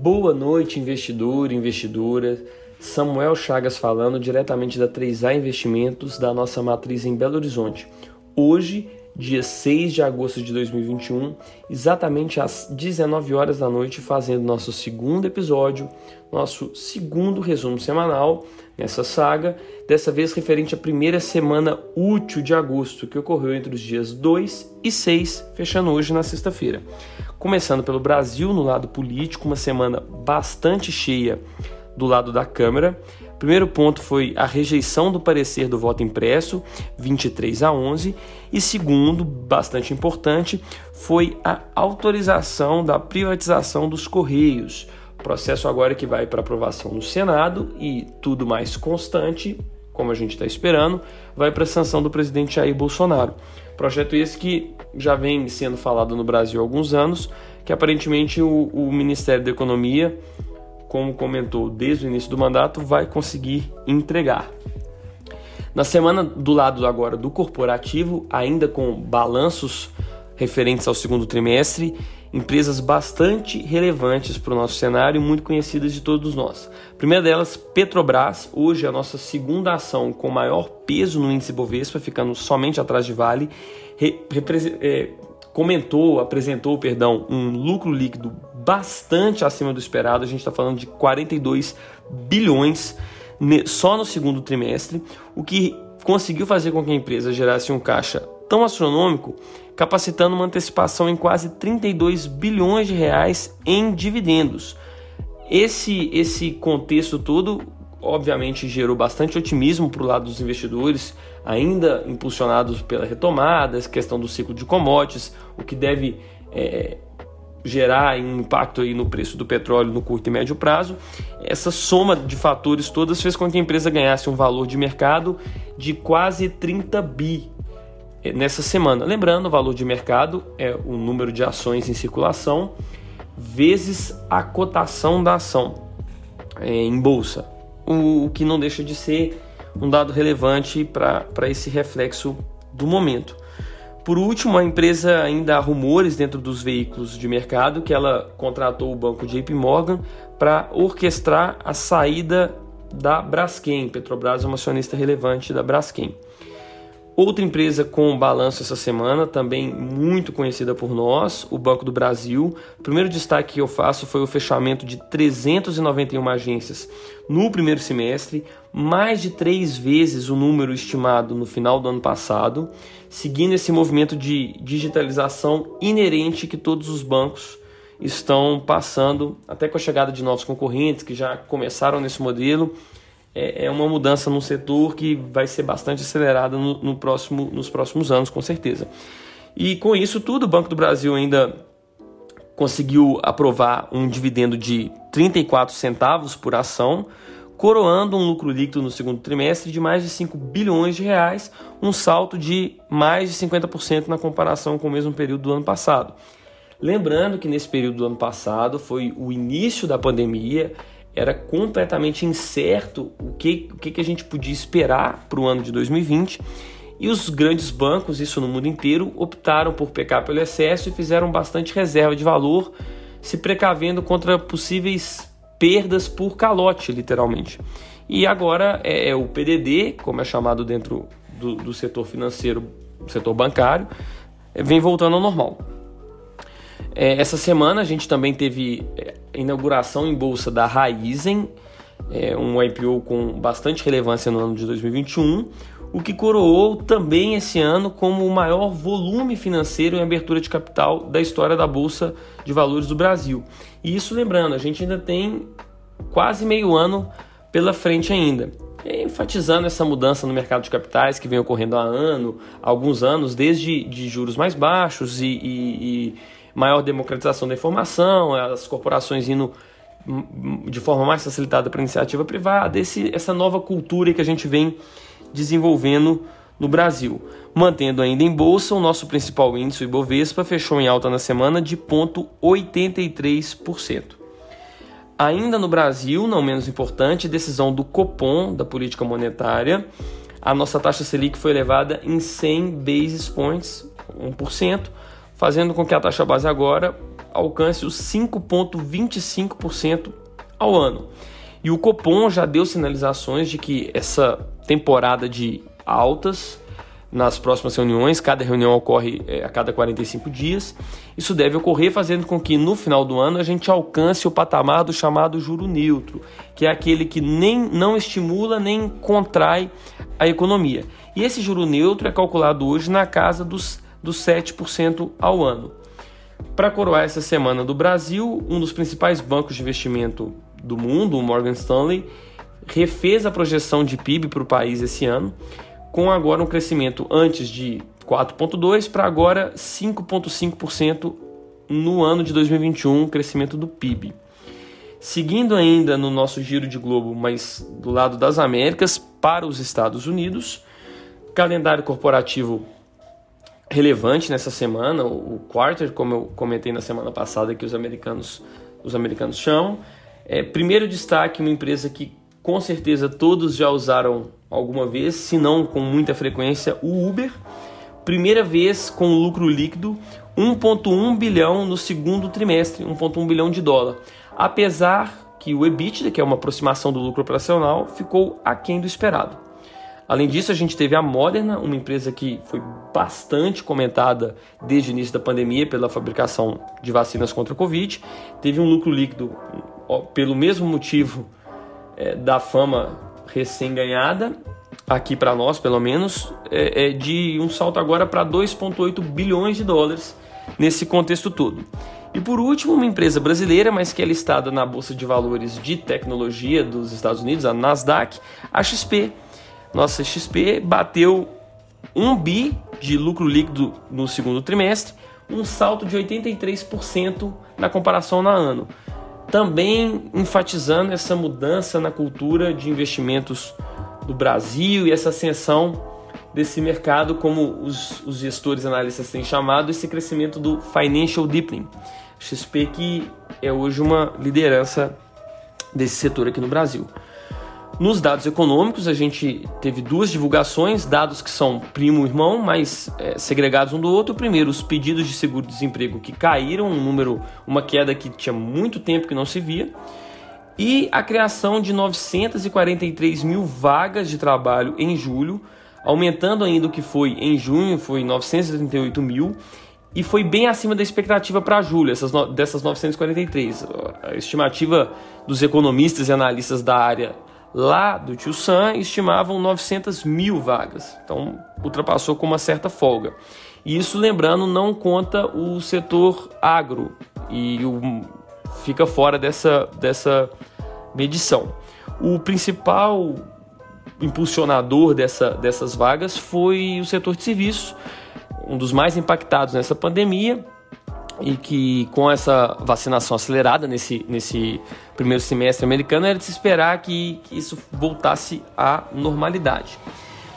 Boa noite, investidor, investidora. Samuel Chagas falando diretamente da 3A Investimentos, da nossa matriz em Belo Horizonte. Hoje, dia 6 de agosto de 2021, exatamente às 19 horas da noite, fazendo nosso segundo episódio, nosso segundo resumo semanal nessa saga, dessa vez referente à primeira semana útil de agosto, que ocorreu entre os dias 2 e 6, fechando hoje na sexta-feira. Começando pelo Brasil, no lado político, uma semana bastante cheia do lado da Câmara. Primeiro ponto foi a rejeição do parecer do voto impresso, 23 a 11, e segundo, bastante importante, foi a autorização da privatização dos Correios. Processo agora que vai para aprovação no Senado e tudo mais constante, como a gente está esperando, vai para a sanção do presidente Jair Bolsonaro. Projeto esse que já vem sendo falado no Brasil há alguns anos, que aparentemente o, o Ministério da Economia, como comentou desde o início do mandato, vai conseguir entregar. Na semana do lado agora do corporativo, ainda com balanços referentes ao segundo trimestre, empresas bastante relevantes para o nosso cenário, muito conhecidas de todos nós. A primeira delas, Petrobras, hoje a nossa segunda ação com maior peso no índice Bovespa, ficando somente atrás de Vale, é, comentou, apresentou, perdão, um lucro líquido bastante acima do esperado. A gente está falando de 42 bilhões só no segundo trimestre, o que conseguiu fazer com que a empresa gerasse um caixa tão astronômico, capacitando uma antecipação em quase 32 bilhões de reais em dividendos. Esse, esse contexto todo, obviamente, gerou bastante otimismo para o lado dos investidores, ainda impulsionados pela retomada, essa questão do ciclo de commodities, o que deve é, gerar um impacto aí no preço do petróleo no curto e médio prazo. Essa soma de fatores todas fez com que a empresa ganhasse um valor de mercado de quase 30 bi é, nessa semana. Lembrando, o valor de mercado é o número de ações em circulação vezes a cotação da ação é, em bolsa, o, o, que não deixa de ser um dado relevante para esse reflexo do momento. Por último, a empresa ainda há rumores dentro dos veículos de mercado que ela contratou o banco JP Morgan para orquestrar a saída da Braskem. Petrobras é uma acionista relevante da Braskem. Outra empresa com balanço essa semana, também muito conhecida por nós, o Banco do Brasil. O primeiro destaque que eu faço foi o fechamento de 391 agências no primeiro semestre, mais de três vezes o número estimado no final do ano passado, seguindo esse movimento de digitalização inerente que todos os bancos estão passando, até com a chegada de novos concorrentes que já começaram nesse modelo é, é uma mudança no setor que vai ser bastante acelerada no, no próximo, nos próximos anos, com certeza. E com isso tudo, o Banco do Brasil ainda conseguiu aprovar um dividendo de 34 centavos por ação, coroando um lucro líquido no segundo trimestre de mais de 5 bilhões de reais, um salto de mais de 50% na comparação com o mesmo período do ano passado. Lembrando que nesse período do ano passado foi o início da pandemia, era completamente incerto o que, o que a gente podia esperar para o ano de 2020 e os grandes bancos, isso no mundo inteiro, optaram por pecar pelo excesso e fizeram bastante reserva de valor, se precavendo contra possíveis perdas por calote, literalmente. E agora é, é o PDD, como é chamado dentro do, do setor financeiro, setor bancário, vem voltando ao normal. É, essa semana a gente também teve é, inauguração em bolsa da Raizen, é, um IPO com bastante relevância no ano de 2021, o que coroou também esse ano como o maior volume financeiro em abertura de capital da história da Bolsa de Valores do Brasil. E isso lembrando, a gente ainda tem quase meio ano pela frente ainda. Enfatizando essa mudança no mercado de capitais que vem ocorrendo há ano, alguns anos, desde de juros mais baixos e, e, e maior democratização da informação, as corporações indo de forma mais facilitada para a iniciativa privada, esse, essa nova cultura que a gente vem desenvolvendo no Brasil. Mantendo ainda em bolsa, o nosso principal índice, o Ibovespa, fechou em alta na semana de 0,83%. Ainda no Brasil, não menos importante, decisão do Copom, da política monetária, a nossa taxa Selic foi elevada em 100 basis points, 1%, fazendo com que a taxa base agora alcance os 5,25% ao ano. E o Copom já deu sinalizações de que essa temporada de altas nas próximas reuniões, cada reunião ocorre é, a cada 45 dias. Isso deve ocorrer fazendo com que no final do ano a gente alcance o patamar do chamado juro neutro, que é aquele que nem não estimula nem contrai a economia. E esse juro neutro é calculado hoje na casa dos, dos 7% ao ano. Para coroar essa semana do Brasil, um dos principais bancos de investimento do mundo, o Morgan Stanley, refez a projeção de PIB para o país esse ano, com agora um crescimento antes de 4,2% para agora 5,5% no ano de 2021, crescimento do PIB. Seguindo ainda no nosso giro de globo, mas do lado das Américas, para os Estados Unidos, calendário corporativo relevante nessa semana, o quarter, como eu comentei na semana passada, que os americanos, os americanos chamam. É, primeiro destaque, uma empresa que com certeza todos já usaram alguma vez, se não com muita frequência, o Uber. Primeira vez com lucro líquido, 1,1 bilhão no segundo trimestre, 1,1 bilhão de dólar. Apesar que o EBITDA, que é uma aproximação do lucro operacional, ficou aquém do esperado. Além disso, a gente teve a Moderna, uma empresa que foi bastante comentada desde o início da pandemia pela fabricação de vacinas contra a Covid. Teve um lucro líquido, pelo mesmo motivo é, da fama recém-ganhada, aqui para nós pelo menos, é, é de um salto agora para 2,8 bilhões de dólares nesse contexto todo. E por último, uma empresa brasileira, mas que é listada na Bolsa de Valores de Tecnologia dos Estados Unidos, a Nasdaq, a XP nossa XP bateu 1 bi de lucro líquido no segundo trimestre, um salto de 83% na comparação na ano. Também enfatizando essa mudança na cultura de investimentos do Brasil e essa ascensão desse mercado, como os, os gestores analistas têm chamado, esse crescimento do financial deepening. XP que é hoje uma liderança desse setor aqui no Brasil. Nos dados econômicos, a gente teve duas divulgações, dados que são primo e irmão, mas é, segregados um do outro. Primeiro, os pedidos de seguro-desemprego que caíram, um número, uma queda que tinha muito tempo que não se via, e a criação de 943 mil vagas de trabalho em julho, aumentando ainda o que foi em junho, foi 938 mil, e foi bem acima da expectativa para julho, essas dessas 943. A estimativa dos economistas e analistas da área lá do Tio Sam estimavam 900 mil vagas, então ultrapassou com uma certa folga. E isso, lembrando, não conta o setor agro e o, fica fora dessa, dessa medição. O principal impulsionador dessa, dessas vagas foi o setor de serviços, um dos mais impactados nessa pandemia, e que com essa vacinação acelerada nesse, nesse primeiro semestre americano era de se esperar que, que isso voltasse à normalidade.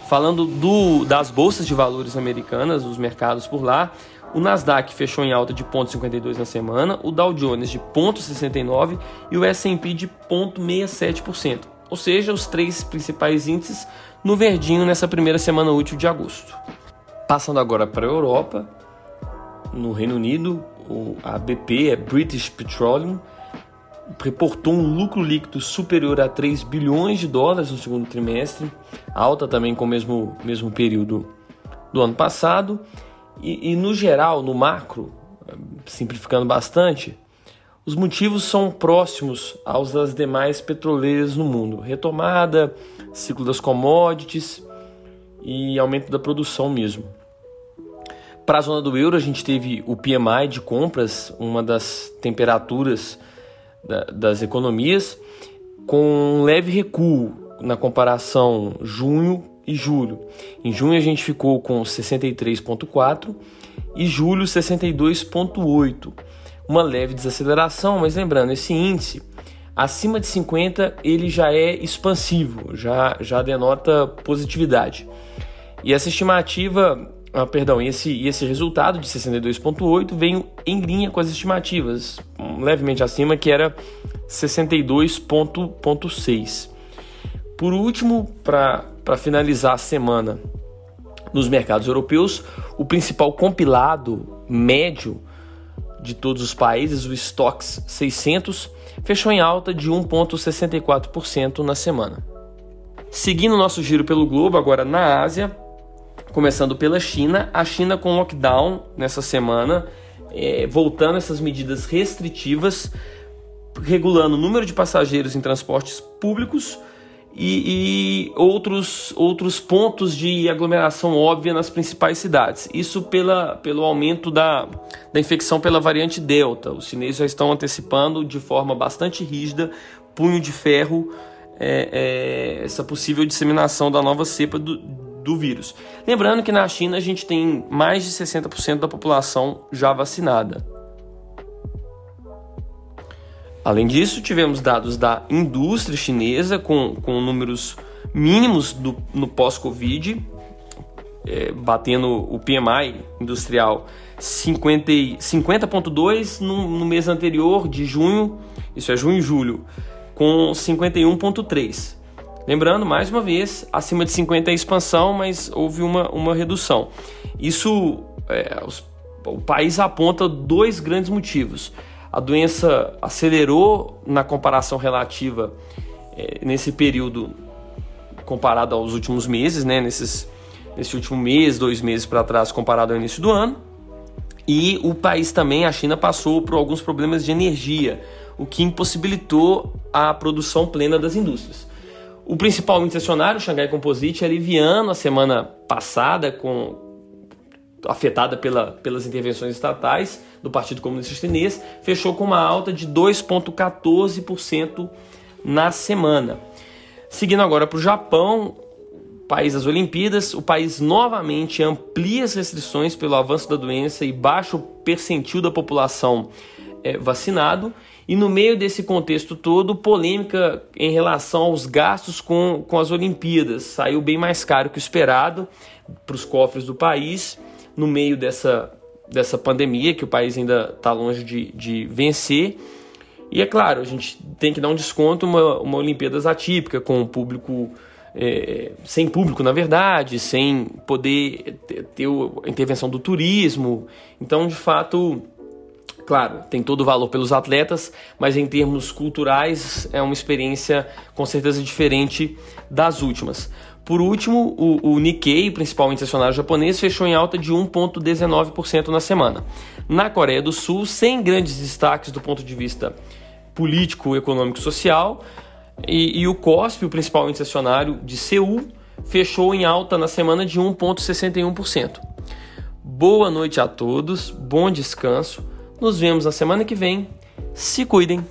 Falando do, das bolsas de valores americanas, os mercados por lá, o Nasdaq fechou em alta de 0,52 na semana, o Dow Jones de 0,69 e o S&P de 0,67%. Ou seja, os três principais índices no verdinho nessa primeira semana útil de agosto. Passando agora para a Europa, no Reino Unido, a BP, é British Petroleum, reportou um lucro líquido superior a 3 bilhões de dólares no segundo trimestre, alta também com o mesmo, mesmo período do ano passado. E, e no geral, no macro, simplificando bastante, os motivos são próximos aos das demais petroleiras no mundo: retomada, ciclo das commodities e aumento da produção mesmo. Para a zona do euro, a gente teve o PMI de compras, uma das temperaturas da, das economias, com um leve recuo na comparação junho e julho. Em junho a gente ficou com 63,4 e julho 62,8. Uma leve desaceleração, mas lembrando, esse índice acima de 50 ele já é expansivo, já, já denota positividade. E essa estimativa ah, perdão, esse, esse resultado de 62,8 veio em linha com as estimativas, levemente acima, que era 62,6. Por último, para finalizar a semana nos mercados europeus, o principal compilado médio de todos os países, o Stocks 600, fechou em alta de 1,64% na semana. Seguindo nosso giro pelo globo, agora na Ásia, começando pela China, a China com lockdown nessa semana, é, voltando essas medidas restritivas, regulando o número de passageiros em transportes públicos e, e, outros, outros pontos de aglomeração óbvia nas principais cidades. Isso pela, pelo aumento da, da infecção pela variante Delta. Os chineses já estão antecipando de forma bastante rígida, punho de ferro, é, é, essa possível disseminação da nova cepa do, do vírus. Lembrando que na China a gente tem mais de 60% da população já vacinada. Além disso, tivemos dados da indústria chinesa com, com números mínimos do, no pós-Covid, é, batendo o PMI industrial 50.2 50 no, no mês anterior de junho, isso é junho e julho, com 51,3. Lembrando, mais uma vez, acima de 50 é expansão, mas houve uma, uma redução. Isso, é, os, o país aponta dois grandes motivos a doença acelerou na comparação relativa é, nesse período comparado aos últimos meses, né? Nesses, nesse último mês, dois meses para trás, comparado ao início do ano. E o país também, a China, passou por alguns problemas de energia, o que impossibilitou a produção plena das indústrias. O principal índice acionário, o Xangai Composite, aliviando a semana passada com afetada pela, pelas intervenções estatais do Partido Comunista Chinês, fechou com uma alta de 2,14% na semana. Seguindo agora para o Japão, país das Olimpíadas, o país novamente amplia as restrições pelo avanço da doença e baixo percentil da população é, vacinado. E no meio desse contexto todo, polêmica em relação aos gastos com, com as Olimpíadas. Saiu bem mais caro que o esperado para os cofres do país no meio dessa, dessa pandemia que o país ainda está longe de, de vencer. E é claro, a gente tem que dar um desconto uma, uma Olimpíadas atípica, com o público. É, sem público, na verdade, sem poder ter, ter a intervenção do turismo. Então, de fato, claro, tem todo o valor pelos atletas, mas em termos culturais é uma experiência com certeza diferente das últimas. Por último, o, o Nikkei, principal índice acionário japonês, fechou em alta de 1,19% na semana. Na Coreia do Sul, sem grandes destaques do ponto de vista político, econômico e social, e, o COSP, o principal índice acionário de Seul, fechou em alta na semana de 1,61%. Boa noite a todos, bom descanso. Nos vemos na semana que vem. Se cuidem.